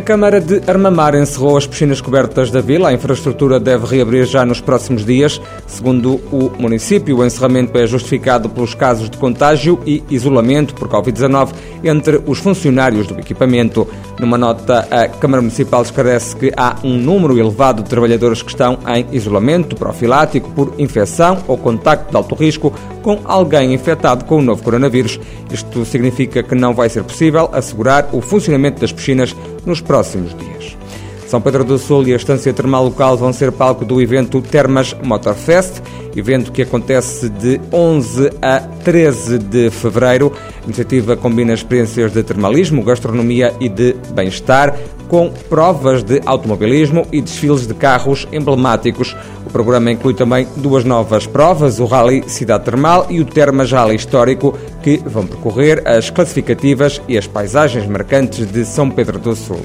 A Câmara de Armamar encerrou as piscinas cobertas da vila. A infraestrutura deve reabrir já nos próximos dias. Segundo o município, o encerramento é justificado pelos casos de contágio e isolamento por Covid-19 entre os funcionários do equipamento. Numa nota, a Câmara Municipal esclarece que há um número elevado de trabalhadores que estão em isolamento profilático por infecção ou contacto de alto risco com alguém infectado com o novo coronavírus. Isto significa que não vai ser possível assegurar o funcionamento das piscinas nos próximos dias. São Pedro do Sul e a Estância Termal Local vão ser palco do evento Termas Motorfest, evento que acontece de 11 a 13 de fevereiro. A iniciativa combina experiências de termalismo, gastronomia e de bem-estar, com provas de automobilismo e desfiles de carros emblemáticos. O programa inclui também duas novas provas, o Rally Cidade Termal e o Termas Rally Histórico, que vão percorrer as classificativas e as paisagens marcantes de São Pedro do Sul.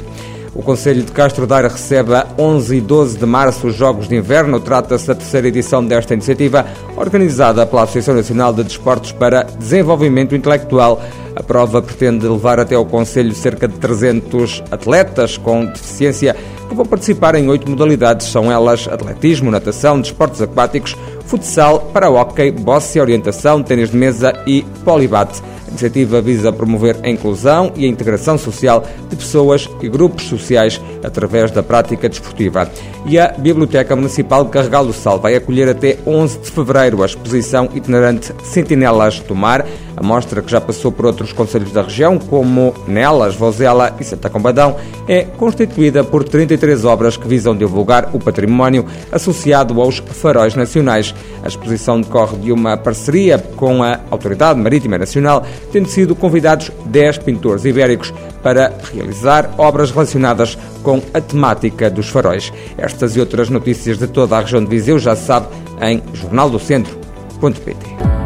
O Conselho de Castro Daire recebe a 11 e 12 de março os Jogos de Inverno. Trata-se da terceira edição desta iniciativa, organizada pela Associação Nacional de Desportos para Desenvolvimento Intelectual. A prova pretende levar até ao Conselho cerca de 300 atletas com deficiência que vão participar em oito modalidades. São elas atletismo, natação, desportos aquáticos, futsal, para-hóquei, boxe, orientação, tênis de mesa e polibate iniciativa visa promover a inclusão e a integração social de pessoas e grupos sociais através da prática desportiva. E a Biblioteca Municipal de Carregal do Sal vai acolher até 11 de fevereiro a exposição itinerante Sentinelas do Mar, a mostra que já passou por outros conselhos da região, como Nelas, Vozela e Santa Combadão, é constituída por 33 obras que visam divulgar o património associado aos faróis nacionais. A exposição decorre de uma parceria com a Autoridade Marítima Nacional tendo sido convidados 10 pintores ibéricos para realizar obras relacionadas com a temática dos faróis. Estas e outras notícias de toda a região de Viseu já se sabe em jornaldocentro.pt.